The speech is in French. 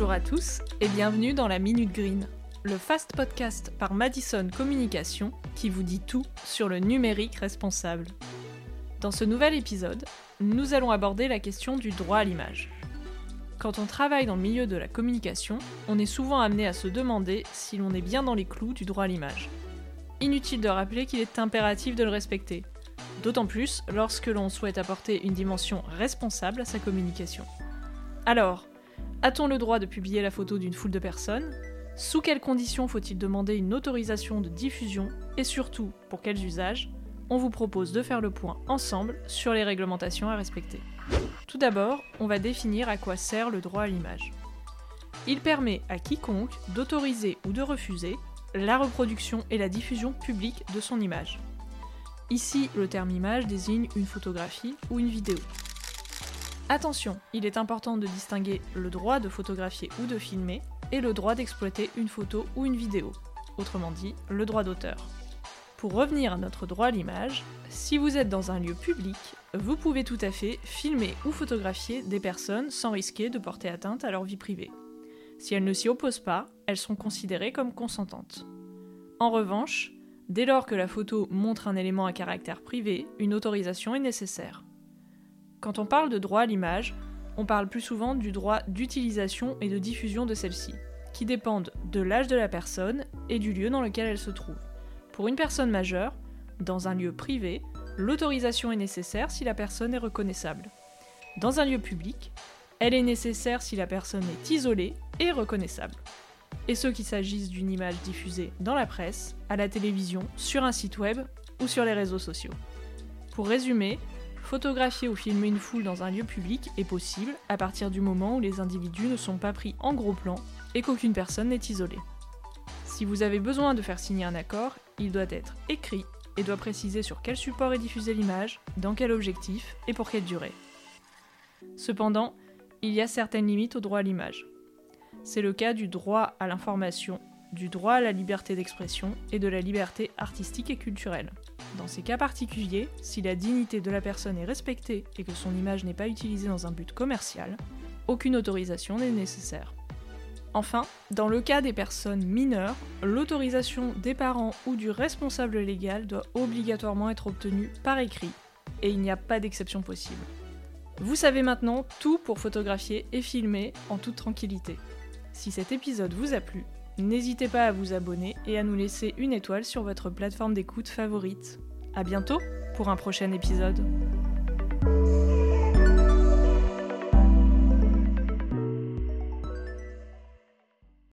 Bonjour à tous et bienvenue dans la Minute Green, le fast podcast par Madison Communication qui vous dit tout sur le numérique responsable. Dans ce nouvel épisode, nous allons aborder la question du droit à l'image. Quand on travaille dans le milieu de la communication, on est souvent amené à se demander si l'on est bien dans les clous du droit à l'image. Inutile de rappeler qu'il est impératif de le respecter, d'autant plus lorsque l'on souhaite apporter une dimension responsable à sa communication. Alors, a-t-on le droit de publier la photo d'une foule de personnes? Sous quelles conditions faut-il demander une autorisation de diffusion? Et surtout, pour quels usages? On vous propose de faire le point ensemble sur les réglementations à respecter. Tout d'abord, on va définir à quoi sert le droit à l'image. Il permet à quiconque d'autoriser ou de refuser la reproduction et la diffusion publique de son image. Ici, le terme image désigne une photographie ou une vidéo. Attention, il est important de distinguer le droit de photographier ou de filmer et le droit d'exploiter une photo ou une vidéo, autrement dit le droit d'auteur. Pour revenir à notre droit à l'image, si vous êtes dans un lieu public, vous pouvez tout à fait filmer ou photographier des personnes sans risquer de porter atteinte à leur vie privée. Si elles ne s'y opposent pas, elles sont considérées comme consentantes. En revanche, dès lors que la photo montre un élément à caractère privé, une autorisation est nécessaire. Quand on parle de droit à l'image, on parle plus souvent du droit d'utilisation et de diffusion de celle-ci, qui dépendent de l'âge de la personne et du lieu dans lequel elle se trouve. Pour une personne majeure, dans un lieu privé, l'autorisation est nécessaire si la personne est reconnaissable. Dans un lieu public, elle est nécessaire si la personne est isolée et reconnaissable. Et ce qu'il s'agisse d'une image diffusée dans la presse, à la télévision, sur un site web ou sur les réseaux sociaux. Pour résumer, Photographier ou filmer une foule dans un lieu public est possible à partir du moment où les individus ne sont pas pris en gros plan et qu'aucune personne n'est isolée. Si vous avez besoin de faire signer un accord, il doit être écrit et doit préciser sur quel support est diffusée l'image, dans quel objectif et pour quelle durée. Cependant, il y a certaines limites au droit à l'image. C'est le cas du droit à l'information, du droit à la liberté d'expression et de la liberté artistique et culturelle. Dans ces cas particuliers, si la dignité de la personne est respectée et que son image n'est pas utilisée dans un but commercial, aucune autorisation n'est nécessaire. Enfin, dans le cas des personnes mineures, l'autorisation des parents ou du responsable légal doit obligatoirement être obtenue par écrit, et il n'y a pas d'exception possible. Vous savez maintenant tout pour photographier et filmer en toute tranquillité. Si cet épisode vous a plu, N'hésitez pas à vous abonner et à nous laisser une étoile sur votre plateforme d'écoute favorite. A bientôt pour un prochain épisode.